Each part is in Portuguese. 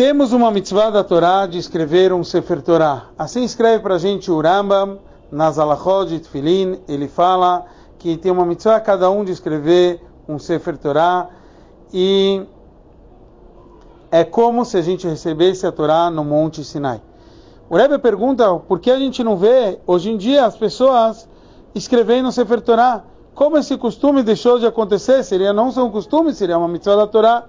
temos uma mitzvah da Torá de escrever um Sefer Torá. Assim escreve para a gente o Rambam, nas Alachot de Tfilin, ele fala que tem uma mitzvah cada um de escrever um Sefer Torá e é como se a gente recebesse a Torá no Monte Sinai. O Rebbe pergunta por que a gente não vê hoje em dia as pessoas escrevendo Sefer Torá. Como esse costume deixou de acontecer? Seria não só um costume, seria uma mitzvah da Torá.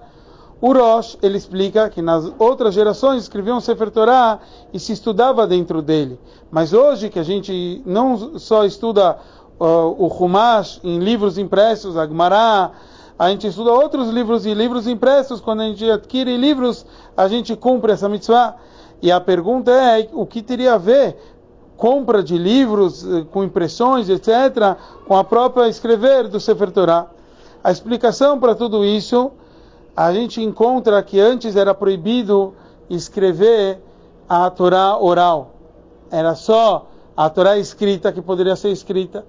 O Rosh, ele explica que nas outras gerações escreviam Sefer Torah e se estudava dentro dele. Mas hoje que a gente não só estuda uh, o Humash em livros impressos, a Gemara, a gente estuda outros livros e livros impressos, quando a gente adquire livros, a gente cumpre essa mitzvah. E a pergunta é, o que teria a ver compra de livros eh, com impressões, etc., com a própria escrever do Sefer Torah? A explicação para tudo isso a gente encontra que antes era proibido escrever a Torá oral. Era só a Torá escrita que poderia ser escrita.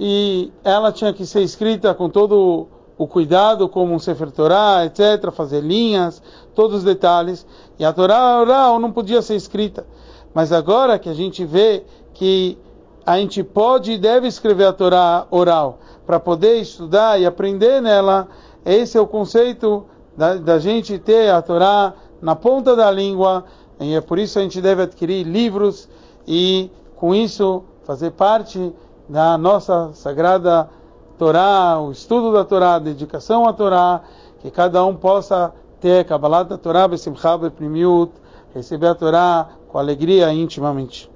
E ela tinha que ser escrita com todo o cuidado, como um Sefer Torá, etc., fazer linhas, todos os detalhes. E a Torá oral não podia ser escrita. Mas agora que a gente vê que a gente pode e deve escrever a Torá oral para poder estudar e aprender nela, esse é o conceito da, da gente ter a Torá na ponta da língua, e é por isso a gente deve adquirir livros e, com isso, fazer parte da nossa sagrada Torá, o estudo da Torá, a dedicação à Torá, que cada um possa ter Kabbalah da Torá, receber a Torá com alegria intimamente.